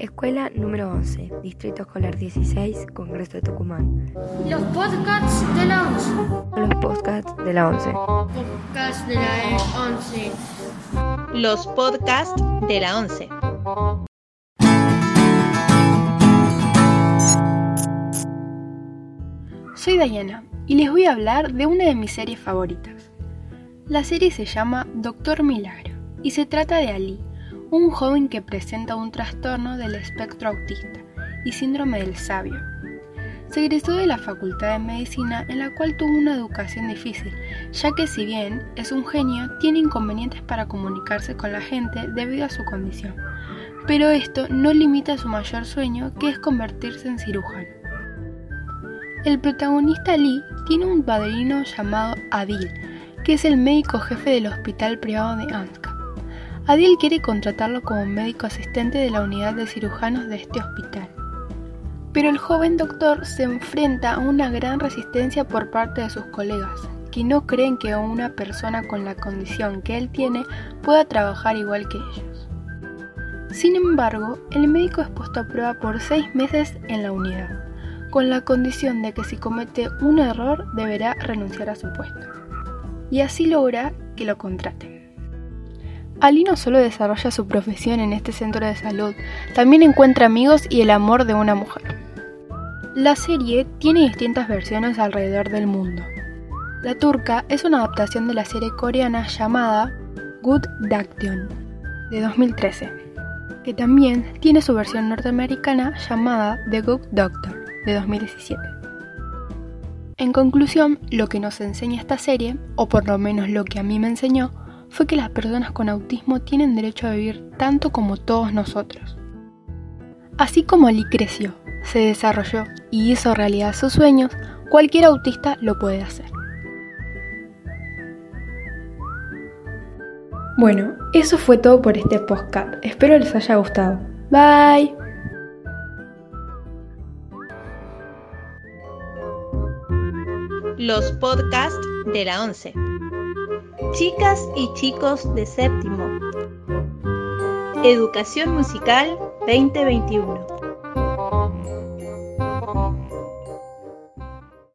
Escuela número 11, Distrito Escolar 16, Congreso de Tucumán. Los podcasts de la 11. Los podcasts de la 11. Podcasts de la 11. Los podcasts de la 11. Soy Diana y les voy a hablar de una de mis series favoritas. La serie se llama Doctor Milagro y se trata de Ali, un joven que presenta un trastorno del espectro autista y síndrome del sabio. Se egresó de la Facultad de Medicina en la cual tuvo una educación difícil, ya que si bien es un genio, tiene inconvenientes para comunicarse con la gente debido a su condición. Pero esto no limita su mayor sueño, que es convertirse en cirujano. El protagonista Lee tiene un padrino llamado Adil, que es el médico jefe del hospital privado de Ansca. Adil quiere contratarlo como médico asistente de la unidad de cirujanos de este hospital. Pero el joven doctor se enfrenta a una gran resistencia por parte de sus colegas, que no creen que una persona con la condición que él tiene pueda trabajar igual que ellos. Sin embargo, el médico es puesto a prueba por seis meses en la unidad, con la condición de que si comete un error deberá renunciar a su puesto. Y así logra que lo contraten. Ali no solo desarrolla su profesión en este centro de salud, también encuentra amigos y el amor de una mujer. La serie tiene distintas versiones alrededor del mundo. La turca es una adaptación de la serie coreana llamada Good Daction de 2013, que también tiene su versión norteamericana llamada The Good Doctor de 2017. En conclusión, lo que nos enseña esta serie, o por lo menos lo que a mí me enseñó, fue que las personas con autismo tienen derecho a vivir tanto como todos nosotros. Así como Ali creció, se desarrolló y hizo realidad sus sueños, cualquier autista lo puede hacer. Bueno, eso fue todo por este podcast. Espero les haya gustado. Bye. Los podcasts de la 11. Chicas y chicos de séptimo. Educación Musical 2021.